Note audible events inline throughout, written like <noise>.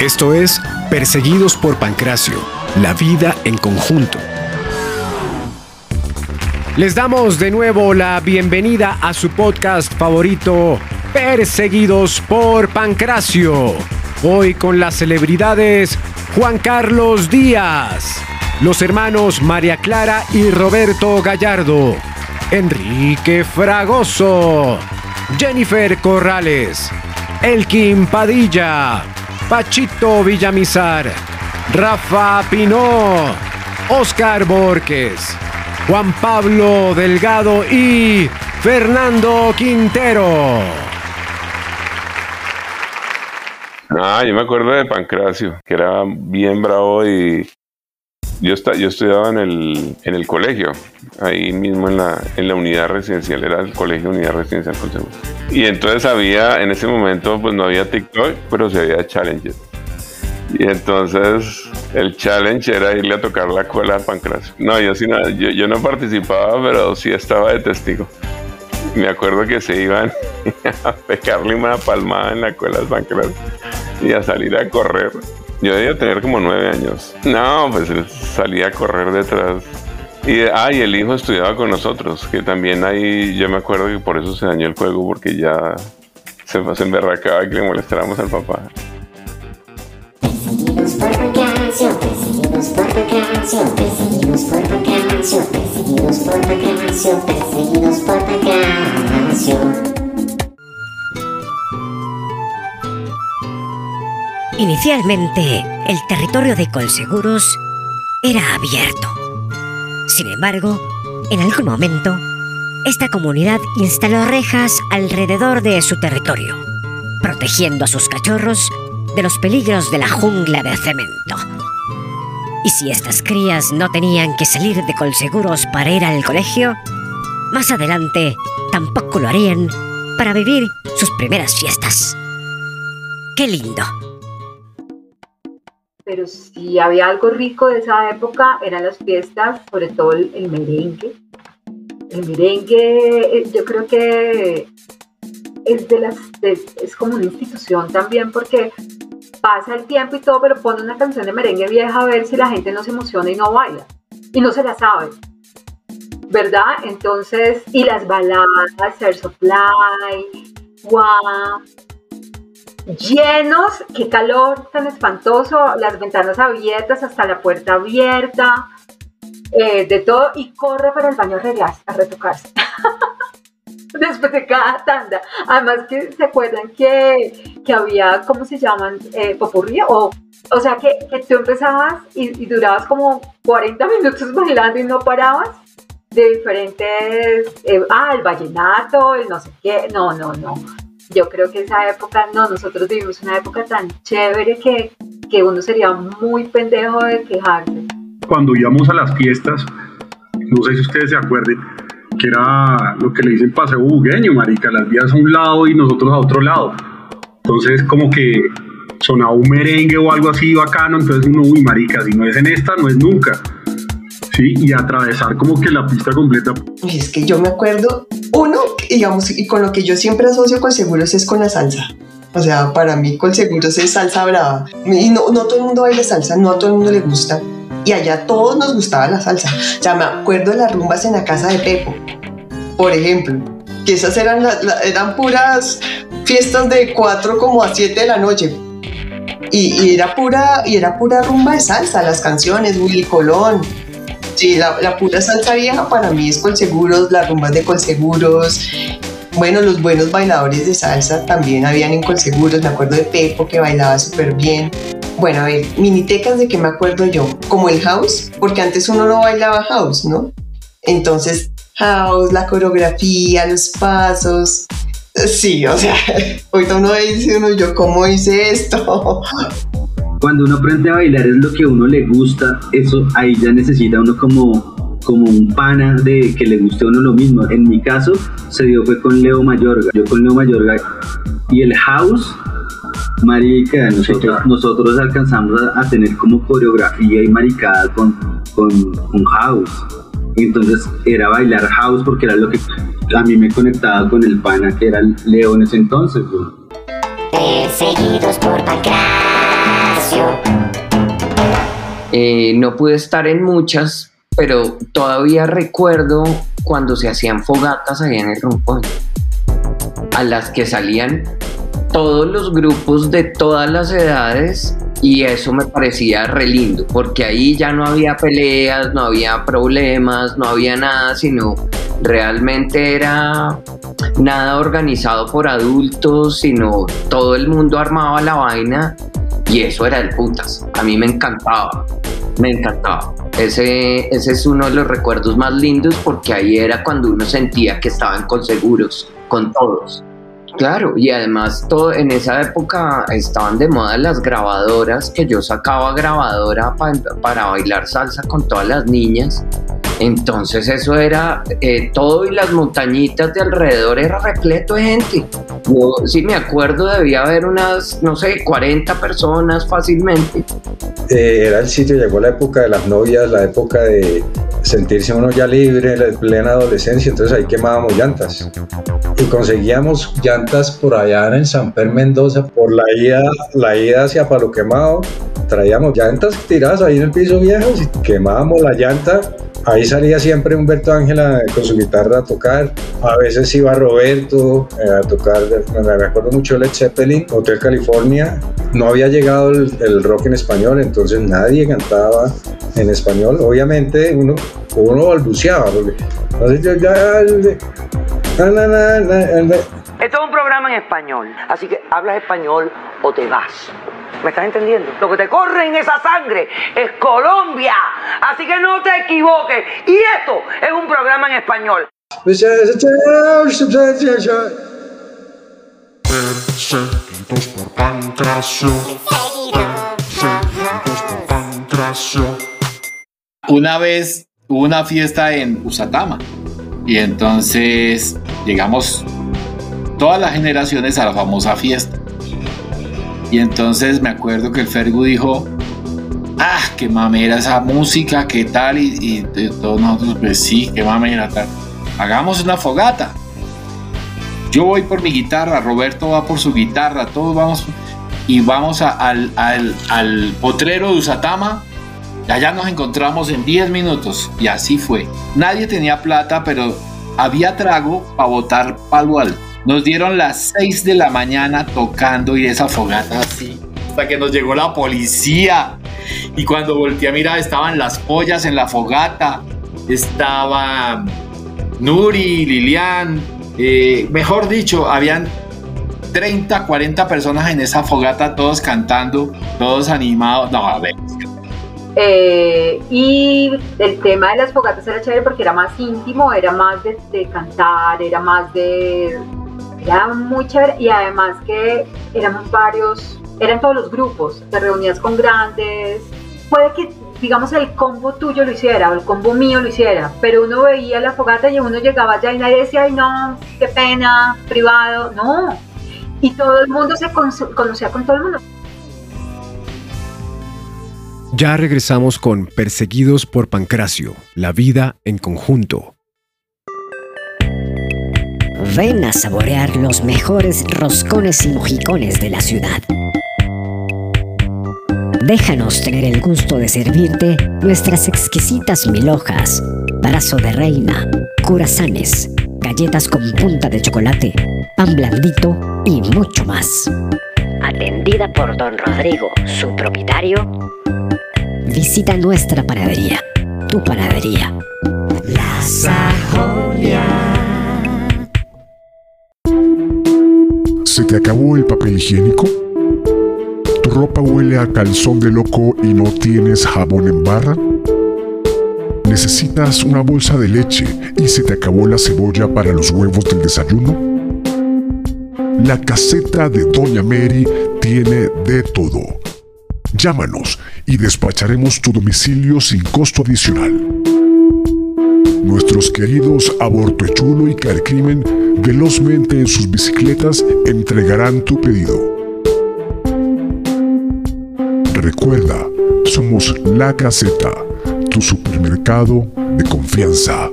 Esto es Perseguidos por Pancracio, la vida en conjunto. Les damos de nuevo la bienvenida a su podcast favorito, Perseguidos por Pancracio. Hoy con las celebridades Juan Carlos Díaz, los hermanos María Clara y Roberto Gallardo, Enrique Fragoso, Jennifer Corrales, Elkin Padilla, Pachito Villamizar, Rafa Pinó, Oscar Borges, Juan Pablo Delgado y Fernando Quintero. Ah, yo me acuerdo de Pancracio, que era bien bravo y yo, yo estudiaba en el, en el colegio, ahí mismo en la, en la unidad residencial, era el colegio unidad residencial Y entonces había, en ese momento, pues no había TikTok, pero sí había Challenger. Y entonces el challenge era irle a tocar la cola a Pancracio. No, yo, sí, no, yo, yo no participaba, pero sí estaba de testigo. Me acuerdo que se iban <laughs> a pegarle una palmada en la cola de Pancracio y a salir a correr. Yo debía tener como nueve años. No, pues salía a correr detrás. Y, ah, y el hijo estudiaba con nosotros, que también ahí yo me acuerdo que por eso se dañó el juego, porque ya se, se emberracaba que le molestáramos al papá. Perseguidos por vacación, perseguidos por vacación, perseguidos por vacación, perseguidos por vacación, perseguidos por vacación. Inicialmente, el territorio de Colseguros era abierto. Sin embargo, en algún momento, esta comunidad instaló rejas alrededor de su territorio, protegiendo a sus cachorros de los peligros de la jungla de cemento. Y si estas crías no tenían que salir de Colseguros para ir al colegio, más adelante tampoco lo harían para vivir sus primeras fiestas. ¡Qué lindo! Pero si había algo rico de esa época eran las fiestas, sobre todo el, merengue. El merengue, eh, yo creo que es de las es como una institución también porque pasa el tiempo y todo, pero pone una canción de merengue vieja a ver si la gente no se emociona y no baila y no se la sabe. ¿Verdad? Entonces, y las baladas, wow, llenos, qué calor tan espantoso, las ventanas abiertas hasta la puerta abierta, eh, de todo, y corre para el baño a, retocarse. <laughs> Después de cada tanda. Además que se acuerdan que, había, ¿cómo se llaman? Eh, popurrí, o, o sea que, tú empezabas y, y durabas como 40 minutos bailando y no parabas de diferentes, eh, ah, el vallenato, el no sé qué, no, no, no yo creo que esa época, no, nosotros vivimos una época tan chévere que, que uno sería muy pendejo de quejarse. Cuando íbamos a las fiestas, no sé si ustedes se acuerden, que era lo que le dicen paseo bugueño, marica, las vías a un lado y nosotros a otro lado. Entonces como que sonaba un merengue o algo así bacano, entonces uno, uy, marica, si no es en esta, no es nunca. Sí, y atravesar como que la pista completa. Es que yo me acuerdo, uno, digamos, y con lo que yo siempre asocio con seguros es con la salsa. O sea, para mí con seguros es salsa brava. Y no, no todo el mundo baila salsa, no a todo el mundo le gusta. Y allá a todos nos gustaba la salsa. O sea, me acuerdo de las rumbas en la casa de Pepo, por ejemplo. Que esas eran, eran puras fiestas de 4 como a 7 de la noche. Y, y, era pura, y era pura rumba de salsa, las canciones, Willy Colón, Sí, la, pura salsa vieja para mí es Colseguros, las rumbas de Colseguros. Bueno, los buenos bailadores de salsa también habían en Colseguros. Me acuerdo de Pepo que bailaba súper bien. Bueno, a ver, minitecas de que me acuerdo yo, como el house, porque antes uno no bailaba house, ¿no? Entonces, house, la coreografía, los pasos. Sí, o sea, <laughs> ahorita uno dice uno, yo cómo hice esto, <laughs> cuando uno aprende a bailar es lo que a uno le gusta, eso ahí ya necesita uno como, como un pana de que le guste a uno lo mismo. En mi caso se dio fue con Leo Mayorga, yo con Leo Mayorga y el house, marica, nosotros, nosotros alcanzamos a, tener como coreografía y maricada con, con, house. Entonces era bailar house porque era lo que a mí me conectaba con el pana que era Leo en ese entonces. Perseguidos por Pancras Eh, no pude estar en muchas, pero todavía recuerdo cuando se hacían fogatas allá en el rompoy, a las que salían todos los grupos de todas las edades y eso me parecía re lindo, porque ahí ya no había peleas, no había problemas, no había nada, sino realmente era nada organizado por adultos, sino todo el mundo armaba la vaina y eso era el putas. A mí me encantaba, me encantaba. Ese, ese es uno de los recuerdos más lindos porque ahí era cuando uno sentía que estaban con seguros, con todos. Claro, y además todo, en esa época estaban de moda las grabadoras, que yo sacaba grabadora para bailar salsa con todas las niñas. Entonces eso era eh, todo y las montañitas de alrededor era repleto de gente. Yo sí me acuerdo, debía haber unas, no sé, 40 personas fácilmente. Eh, era el sitio, llegó la época de las novias, la época de sentirse uno ya libre, en plena adolescencia, entonces ahí quemábamos llantas. Y conseguíamos llantas por allá en San Per Mendoza, por la ida, la ida hacia Palo Quemado, traíamos llantas tiradas ahí en el piso viejo y quemábamos la llanta Ahí salía siempre Humberto Ángela con su guitarra a tocar. A veces iba Roberto eh, a tocar, me acuerdo mucho Led Zeppelin, Hotel California. No había llegado el, rock en español, entonces nadie cantaba en español. Obviamente uno, uno balbuceaba, porque Esto es un programa en español, así que hablas español o te vas. ¿Me estás entendiendo? Lo que te corre en esa sangre es Colombia. Así que no te equivoques. Y esto es un programa en español. Una vez hubo una fiesta en Usatama. Y entonces llegamos todas las generaciones a la famosa fiesta. Y entonces me acuerdo que el Fergu dijo, ah, qué mamera esa música, qué tal, y, todos nosotros, pues sí, qué mamera tal. Hagamos una fogata. Yo voy por mi guitarra, Roberto va por su guitarra, todos vamos y vamos al, al, potrero de Usatama. Allá nos encontramos en 10 minutos y así fue. Nadie tenía plata, pero había trago para botar palo alto. Nos dieron las 6 de la mañana tocando y esa fogata así. Hasta que nos llegó la policía. Y cuando volteé a mirar, estaban las pollas en la fogata. Estaba Nuri, Lilian. Eh, mejor dicho, habían 30, 40 personas en esa fogata, todos cantando, todos animados. No, a ver. Eh, y el tema de las fogatas era chévere porque era más íntimo, era más de cantar, era más de era muy chévere y además que éramos varios, eran todos los grupos, te reunías con grandes. Puede que, digamos, el combo tuyo lo hiciera o el combo mío lo hiciera, pero uno veía la fogata y uno llegaba allá y nadie decía, ay no, qué pena, privado, no. Y todo el mundo se conocía con todo el mundo. Ya regresamos con Perseguidos por Pancracio, la vida en conjunto. Ven a saborear los mejores roscones y mojicones de la ciudad. Déjanos tener el gusto de servirte nuestras exquisitas milhojas, brazo de reina, curazanes, galletas con punta de chocolate, pan blandito y mucho más. Atendida por don Rodrigo, su propietario. Visita nuestra panadería, tu panadería. La Sajonia. ¿Se te acabó el papel higiénico? ¿Tu ropa huele a calzón de loco y no tienes jabón en barra? ¿Necesitas una bolsa de leche y se te acabó la cebolla para los huevos del desayuno? La caseta de Doña Mary tiene de todo. Llámanos y despacharemos tu domicilio sin costo adicional. Nuestros queridos Aborto Chulo y Carcrimen velozmente en sus bicicletas entregarán tu pedido. Recuerda, somos La Caseta, tu supermercado de confianza.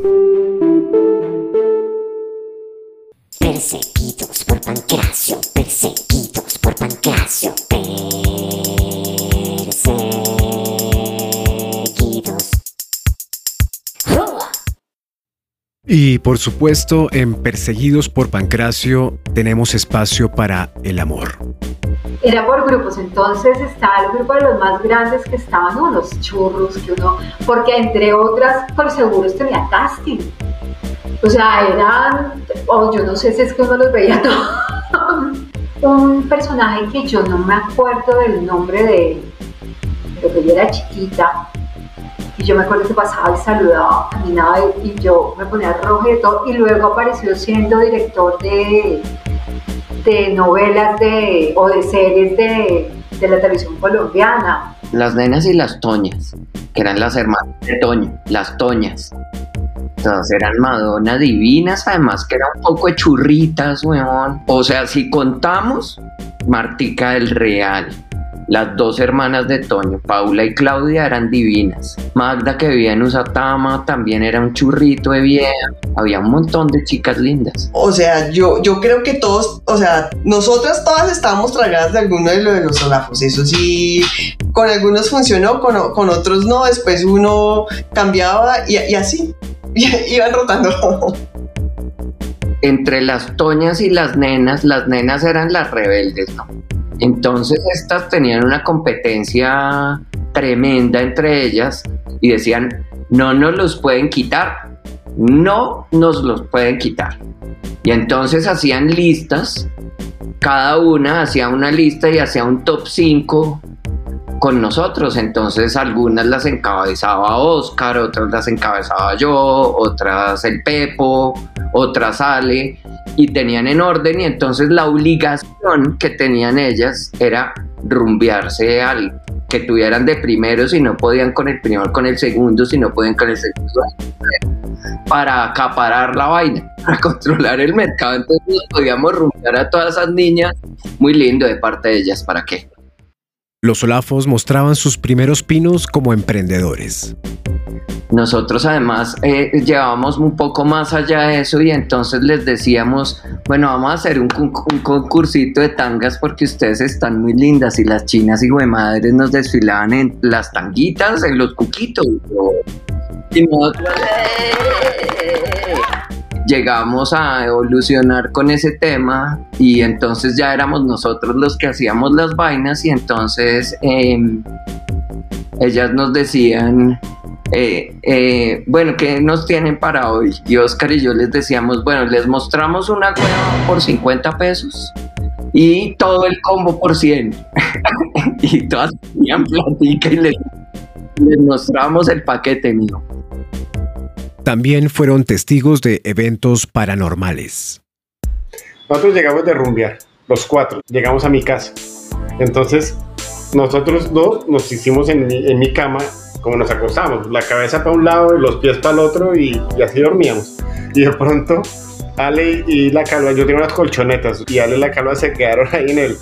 Perseguidos por Pancracio, perseguidos por Pancracio, Y por supuesto, en Perseguidos por Pancracio tenemos espacio para el amor. Era por grupos, entonces estaba el grupo de los más grandes que estaban unos churros, que uno, porque entre otras, por seguros tenía casting. O sea, eran, o yo no sé si es que uno los veía <laughs> todos. Un personaje que yo no me acuerdo del nombre de él, pero que yo era chiquita, y yo me acuerdo que pasaba y saludaba, caminaba y, yo me ponía rojo y todo. Y luego apareció siendo director de, de novelas de, o de series de, de la televisión colombiana. Las nenas y las toñas, que eran las hermanas de Toño, las toñas. Todas eran Madonna divinas, además que eran un poco churritas, weón. O sea, si contamos, Martica del Real, las dos hermanas de Toño, Paula y Claudia, eran divinas. Magda, que vivía en Usatama, también era un churrito de vieja. Había un montón de chicas lindas. O sea, yo, yo creo que todos, o sea, nosotras todas estábamos tragadas de alguno de, lo de los solafos. Eso sí, con algunos funcionó, con, con otros no. Después uno cambiaba y, y así, <laughs> iban rotando. Entre las toñas y las nenas, las nenas eran las rebeldes, ¿no? Entonces estas tenían una competencia tremenda entre ellas y decían, no nos los pueden quitar, no nos los pueden quitar. Y entonces hacían listas, cada una hacía una lista y hacía un top 5 con nosotros. Entonces algunas las encabezaba Oscar, otras las encabezaba yo, otras el Pepo, otras Ale y tenían en orden y entonces la obligación que tenían ellas era rumbearse al que tuvieran de primero si no podían con el primero, con el segundo, si no podían con el segundo para acaparar la vaina, <laughs> para controlar el mercado. Entonces podíamos rumbear a todas esas niñas. Muy lindo de parte de ellas, ¿para qué? Los Olafos mostraban sus primeros pinos como emprendedores. Nosotros además eh, llevábamos un poco más allá de eso y entonces les decíamos, bueno, vamos a hacer un, concursito de tangas porque ustedes están muy lindas y las chinas y madres nos desfilaban en las tanguitas, en los cuquitos. Y nosotros llegamos a evolucionar con ese tema y entonces ya éramos nosotros los que hacíamos las vainas y entonces em, ellas nos decían eh, eh, bueno, ¿qué nos tienen para hoy? Y Oscar y yo les decíamos, bueno, les mostramos una hueva por 50 pesos y todo el combo por 100. <laughs> y todas tenían platica y les, mostramos el paquete mío. También fueron testigos de eventos paranormales. Nosotros llegamos de rumbear, los cuatro, llegamos a mi casa. Entonces, nosotros dos nos hicimos en en mi cama como nos acostamos, la cabeza para un lado y los pies para el otro y, así dormíamos. Y de pronto, Ale y la calva, yo tengo unas colchonetas y Ale y la calva se quedaron ahí en el,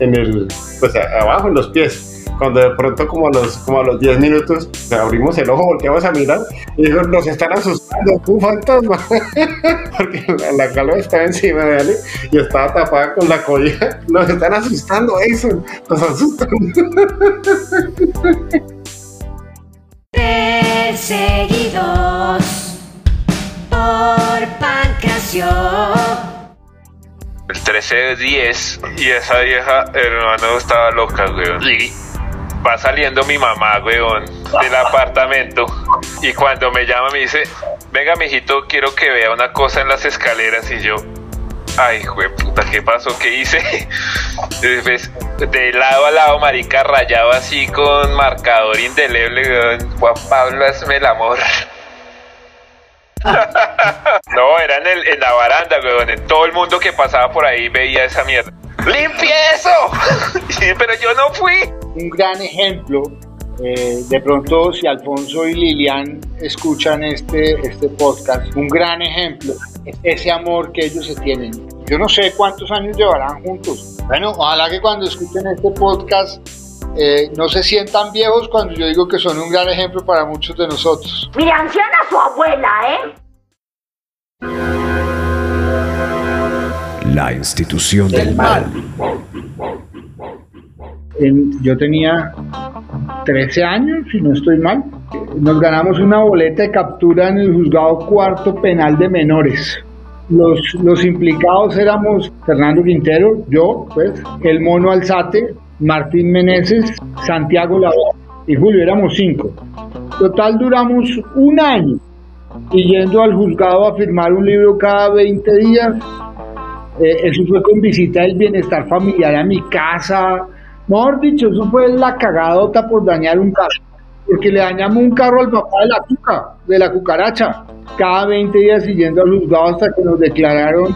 en el, pues abajo en los pies cuando de pronto como a los como a los 10 minutos abrimos el ojo, volteamos a mirar y dijo, nos están asustando, un fantasma. <laughs> Porque la, calva estaba encima de Ale y estaba tapada con la colilla. <laughs> Nos están asustando, eso, nos asustan. <laughs> Perseguidos por Pancracio. El 13 de 10 y esa vieja hermano estaba loca, weón. Y va saliendo mi mamá, weón, del apartamento. Y cuando me llama me dice, venga, mijito, quiero que vea una cosa en las escaleras. Y yo, Ay, puta, ¿qué pasó? ¿Qué hice? <laughs> de lado a lado, marica, rayado así con marcador indeleble, Juan Pablo, hazme el amor. <laughs> no, era en, en la baranda, weón. Todo el mundo que pasaba por ahí veía esa mierda. ¡Limpie eso! <laughs> pero yo no fui. Un gran ejemplo eh, de pronto, si Alfonso y Lilian escuchan este, este podcast, un gran ejemplo es ese amor que ellos se tienen. Yo no sé cuántos años llevarán juntos. Bueno, ojalá que cuando escuchen este podcast eh, no se sientan viejos cuando yo digo que son un gran ejemplo para muchos de nosotros. Mi anciana su abuela, ¿eh? La institución del mal yo tenía 13 años, si no estoy mal. nos ganamos una boleta de captura en el juzgado cuarto penal de menores. Los, los implicados éramos Fernando Quintero, yo, pues, el Mono Alzate, Martín Meneses, Santiago Lavó y Julio, éramos cinco. Total duramos un año y yendo al juzgado a firmar un libro cada 20 días. Eh, eso fue con visita del bienestar familiar a mi casa. Mejor dicho, eso fue la cagadota por dañar un carro. Porque le dañamos un carro al papá de la cuca, de la cucaracha cada 20 días siguiendo al juzgado hasta que nos declararon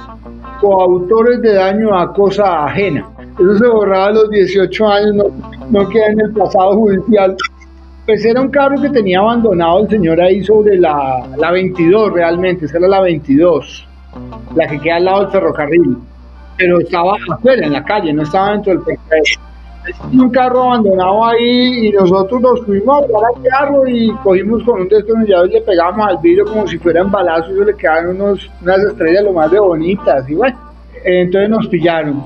coautores de daño a cosa ajena. Eso se borraba a los 18 años, no, queda en el pasado judicial. Pues era un carro que tenía abandonado el señor ahí sobre la, la 22 realmente, esa era la 22, la que queda al lado del ferrocarril. Pero estaba afuera, en la calle, no estaba dentro del ferrocarril un carro abandonado ahí y nosotros nos fuimos a parar el carro y cogimos con un destornillador y le pegamos al vidrio como si fueran balazos y le quedaron unos, unas estrellas lo más de bonitas y bueno, entonces nos pillaron.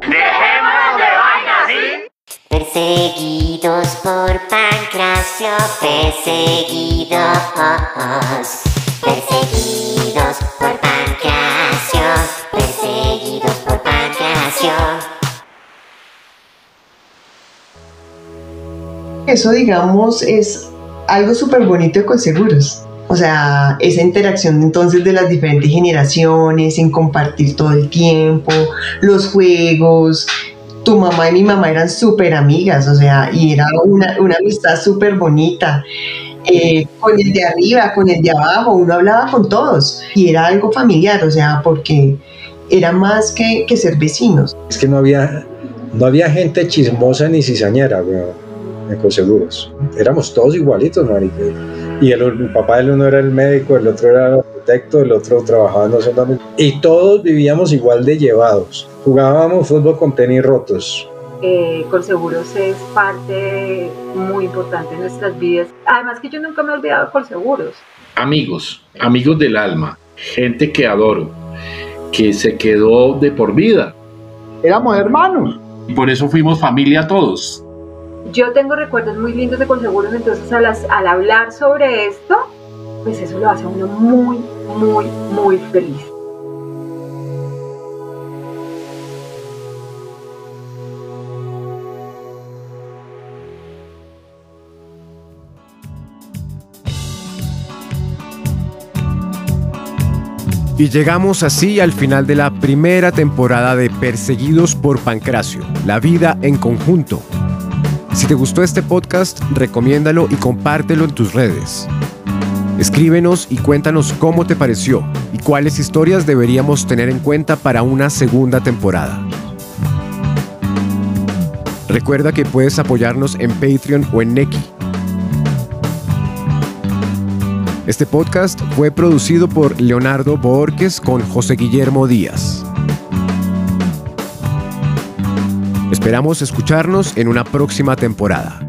Dejemos de vaina, ¿sí? Perseguidos por Pancracio, perseguidos, perseguidos Eso, digamos, es algo súper bonito con seguros. O sea, esa interacción entonces de las diferentes generaciones, en compartir todo el tiempo, los juegos. Tu mamá y mi mamá eran súper amigas, o sea, y era una, una amistad súper bonita. Eh, con el de arriba, con el de abajo, uno hablaba con todos y era algo familiar, o sea, porque era más que, ser vecinos. Es que no había, no había gente chismosa ni cizañera, weón en seguros Éramos todos igualitos, marica. Y el, papá del uno era el médico, el otro era el arquitecto, el otro trabajaba en los Y todos vivíamos igual de llevados. Jugábamos fútbol con tenis rotos. Eh, Colseguros es parte muy importante en nuestras vidas. Además que yo nunca me he olvidado de Colseguros. Amigos, amigos del alma, gente que adoro, que se quedó de por vida. Éramos hermanos. Y por eso fuimos familia todos yo tengo recuerdos muy lindos de Conseguros, entonces al, al hablar sobre esto, pues eso lo hace a uno muy, muy, muy feliz. Y llegamos así al final de la primera temporada de Perseguidos por Pancracio, la vida en conjunto, si te gustó este podcast, recomiéndalo y compártelo en tus redes. Escríbenos y cuéntanos cómo te pareció y cuáles historias deberíamos tener en cuenta para una segunda temporada. Recuerda que puedes apoyarnos en Patreon o en Neki. Este podcast fue producido por Leonardo Borges con José Guillermo Díaz. Esperamos escucharnos en una próxima temporada.